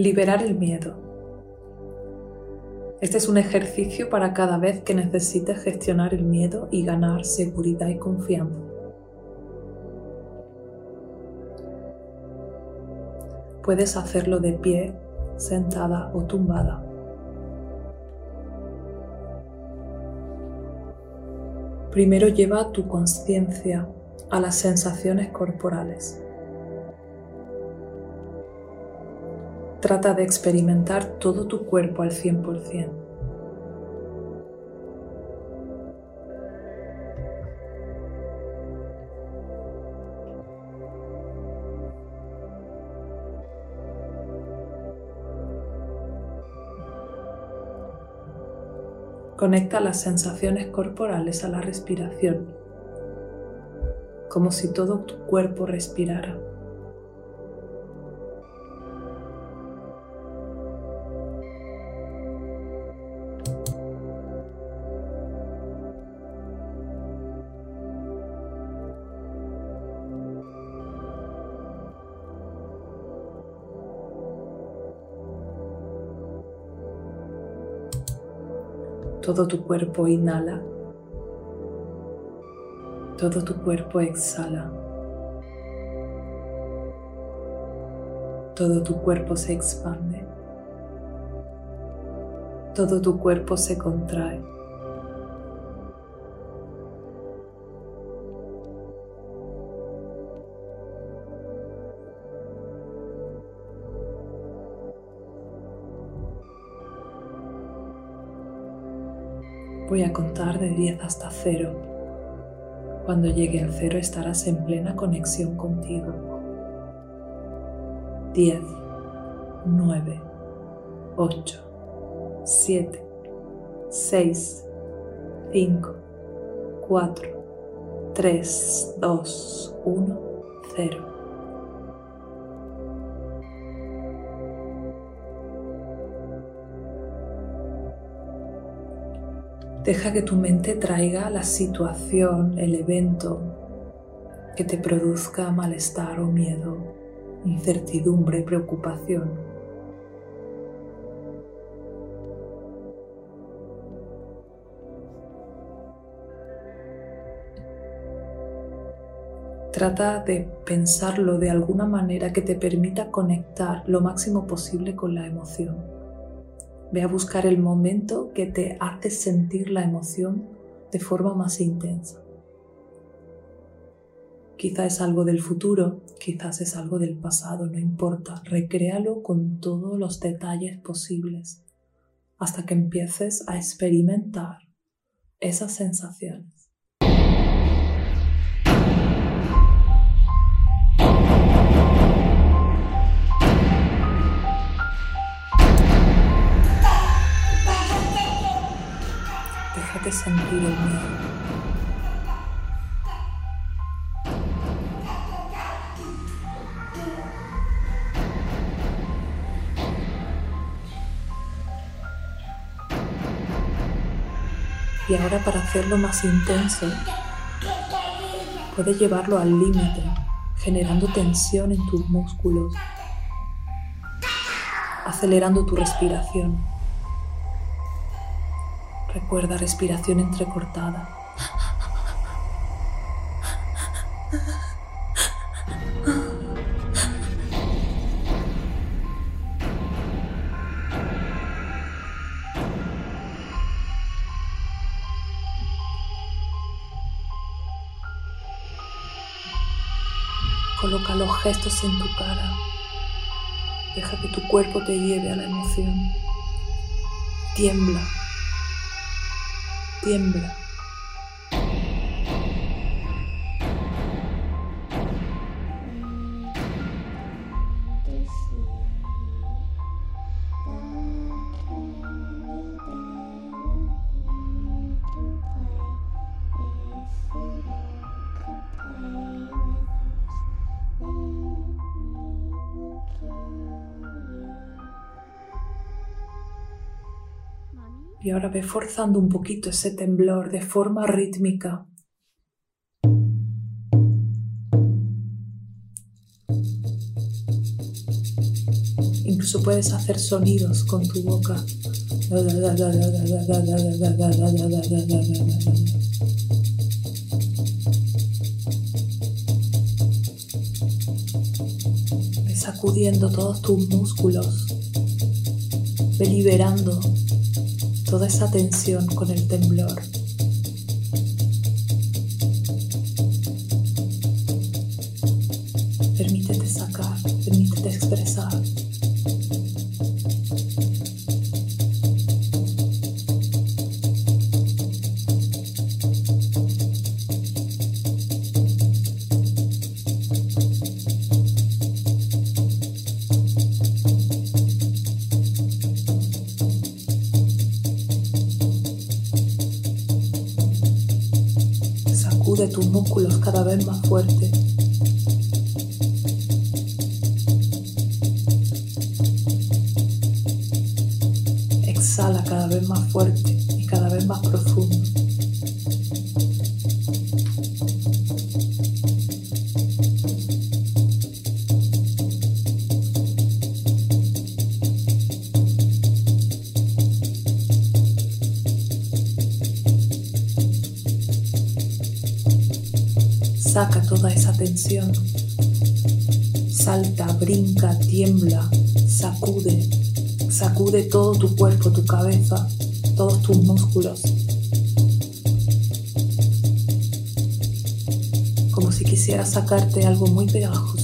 Liberar el miedo. Este es un ejercicio para cada vez que necesites gestionar el miedo y ganar seguridad y confianza. Puedes hacerlo de pie, sentada o tumbada. Primero lleva tu conciencia a las sensaciones corporales. Trata de experimentar todo tu cuerpo al 100%. Conecta las sensaciones corporales a la respiración, como si todo tu cuerpo respirara. Todo tu cuerpo inhala. Todo tu cuerpo exhala. Todo tu cuerpo se expande. Todo tu cuerpo se contrae. Voy a contar de 10 hasta 0. Cuando llegue al 0 estarás en plena conexión contigo. 10, 9, 8, 7, 6, 5, 4, 3, 2, 1, 0. Deja que tu mente traiga la situación, el evento que te produzca malestar o miedo, incertidumbre, preocupación. Trata de pensarlo de alguna manera que te permita conectar lo máximo posible con la emoción. Ve a buscar el momento que te hace sentir la emoción de forma más intensa. Quizás es algo del futuro, quizás es algo del pasado, no importa. Recréalo con todos los detalles posibles hasta que empieces a experimentar esas sensaciones. Sentir el miedo. Y ahora para hacerlo más intenso, puedes llevarlo al límite, generando tensión en tus músculos, acelerando tu respiración. Recuerda respiración entrecortada. Coloca los gestos en tu cara. Deja que tu cuerpo te lleve a la emoción. Tiembla tiembla. Y ahora ve forzando un poquito ese temblor de forma rítmica. Incluso puedes hacer sonidos con tu boca. sacudiendo todos tus músculos, liberando toda esa tensión con el temblor. Tus músculos cada vez más fuerte. Saca toda esa tensión. Salta, brinca, tiembla, sacude, sacude todo tu cuerpo, tu cabeza, todos tus músculos. Como si quisieras sacarte algo muy pegajoso.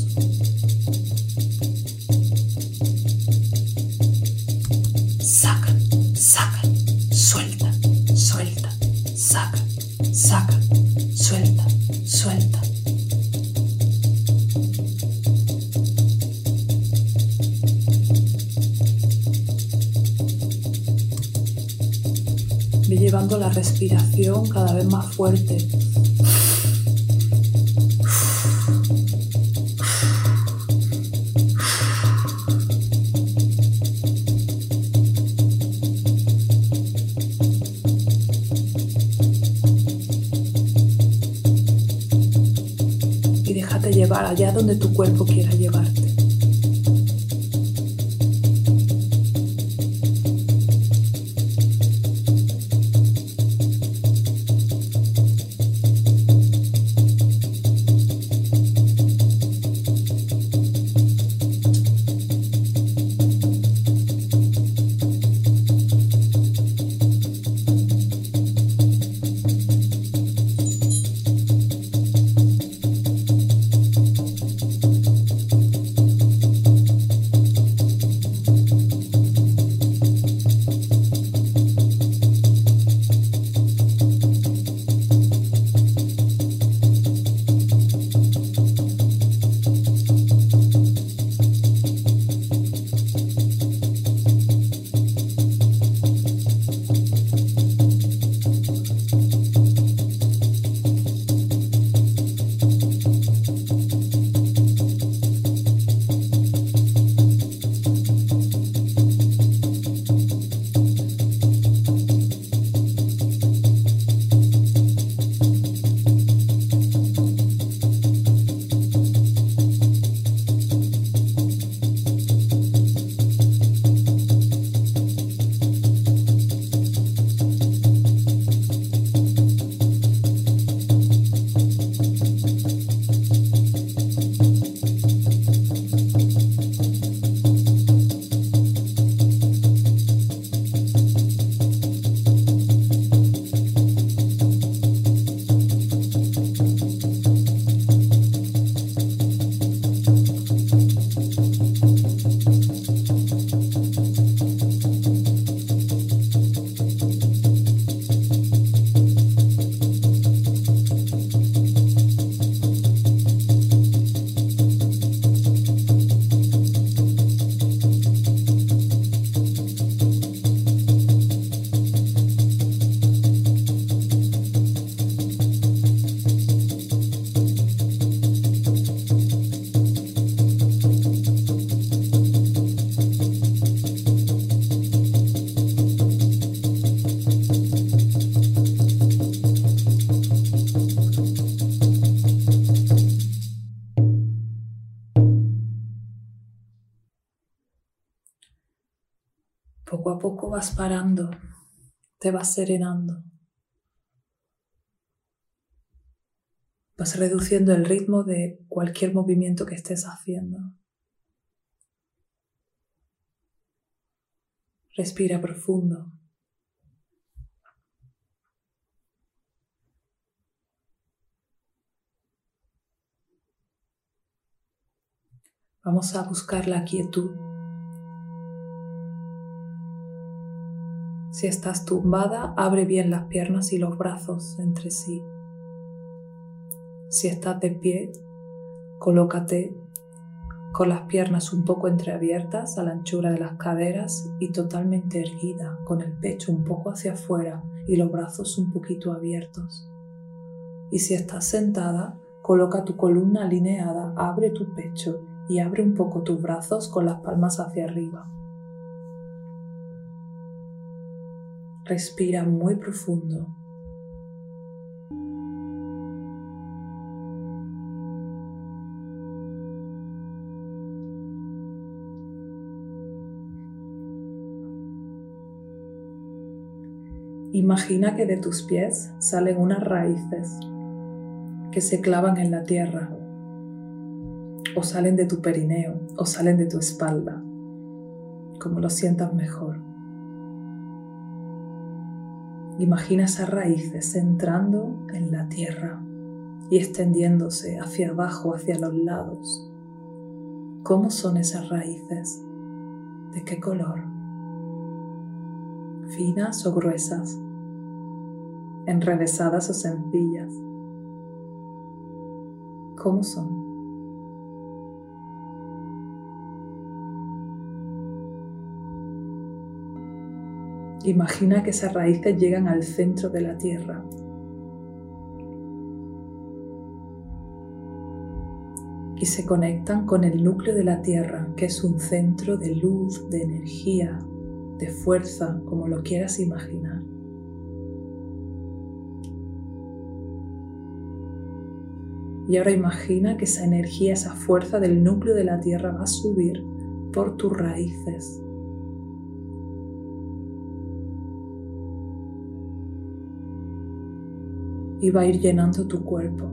Llevando la respiración cada vez más fuerte. Y déjate llevar allá donde tu cuerpo quiera llevarte. Vas parando, te vas serenando. Vas reduciendo el ritmo de cualquier movimiento que estés haciendo. Respira profundo. Vamos a buscar la quietud. Si estás tumbada, abre bien las piernas y los brazos entre sí. Si estás de pie, colócate con las piernas un poco entreabiertas a la anchura de las caderas y totalmente erguida, con el pecho un poco hacia afuera y los brazos un poquito abiertos. Y si estás sentada, coloca tu columna alineada, abre tu pecho y abre un poco tus brazos con las palmas hacia arriba. Respira muy profundo. Imagina que de tus pies salen unas raíces que se clavan en la tierra o salen de tu perineo o salen de tu espalda, como lo sientas mejor. Imagina esas raíces entrando en la tierra y extendiéndose hacia abajo, hacia los lados. ¿Cómo son esas raíces? ¿De qué color? ¿Finas o gruesas? ¿Enrevesadas o sencillas? ¿Cómo son? Imagina que esas raíces llegan al centro de la Tierra. Y se conectan con el núcleo de la Tierra, que es un centro de luz, de energía, de fuerza, como lo quieras imaginar. Y ahora imagina que esa energía, esa fuerza del núcleo de la Tierra va a subir por tus raíces, y va a ir llenando tu cuerpo.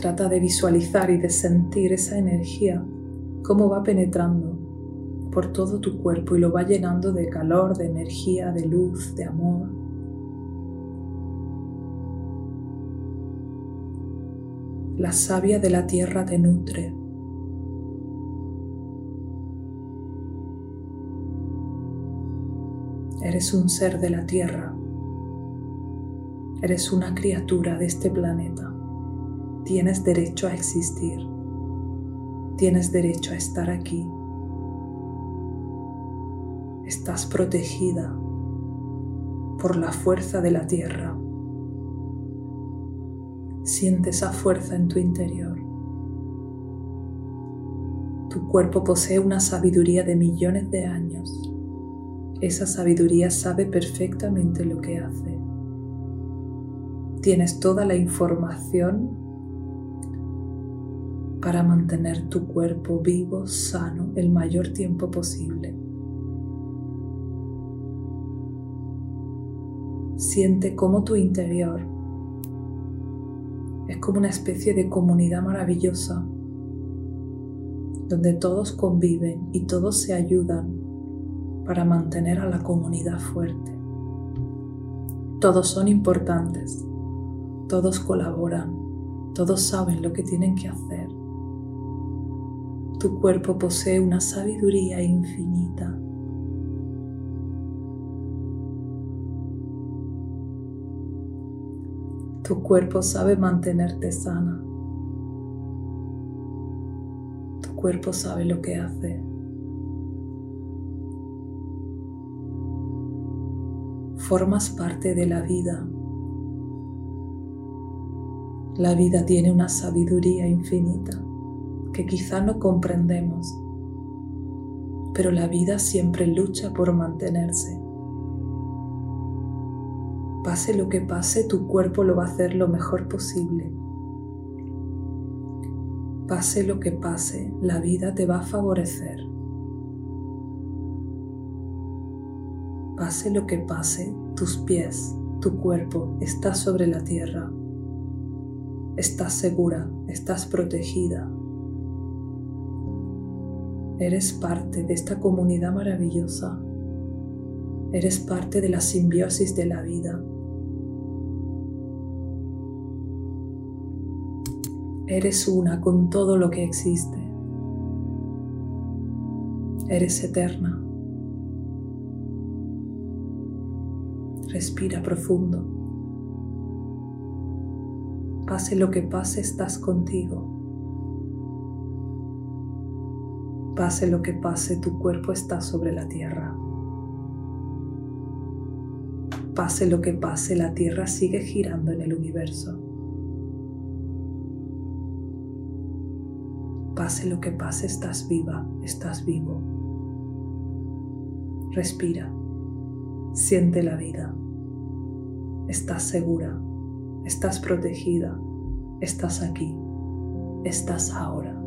Trata de visualizar y de sentir esa energía, cómo va penetrando por todo tu cuerpo y lo va llenando de calor, de energía, de luz, de amor. La savia de la tierra te nutre. Eres un ser de la tierra. Eres una criatura de este planeta. Tienes derecho a existir. Tienes derecho a estar aquí. Estás protegida por la fuerza de la tierra. Siente esa fuerza en tu interior. Tu cuerpo posee una sabiduría de millones de años. Esa sabiduría sabe perfectamente lo que hace. Tienes toda la información para mantener tu cuerpo vivo, sano, el mayor tiempo posible. Siente cómo tu interior como una especie de comunidad maravillosa donde todos conviven y todos se ayudan para mantener a la comunidad fuerte. Todos son importantes, todos colaboran, todos saben lo que tienen que hacer. Tu cuerpo posee una sabiduría infinita Tu cuerpo sabe mantenerte sana. Tu cuerpo sabe lo que hace. Formas parte de la vida. La vida tiene una sabiduría infinita que quizá no comprendemos, pero la vida siempre lucha por mantenerse, Pase lo que pase, tu cuerpo lo va a hacer lo mejor posible. Pase lo que pase, la vida te va a favorecer. Pase lo que pase, tus pies, tu cuerpo está sobre la tierra. Estás segura, estás protegida. Eres parte de esta comunidad maravillosa. Eres parte de la simbiosis de la vida. Eres una con todo lo que existe. Eres eterna. Respira profundo. Pase lo que pase, estás contigo. Pase lo que pase, tu cuerpo está sobre la tierra. Pase lo que pase, la tierra sigue girando en el universo. Pase lo que pase, estás viva, estás vivo. Respira, siente la vida. Estás segura, estás protegida, estás aquí, estás ahora.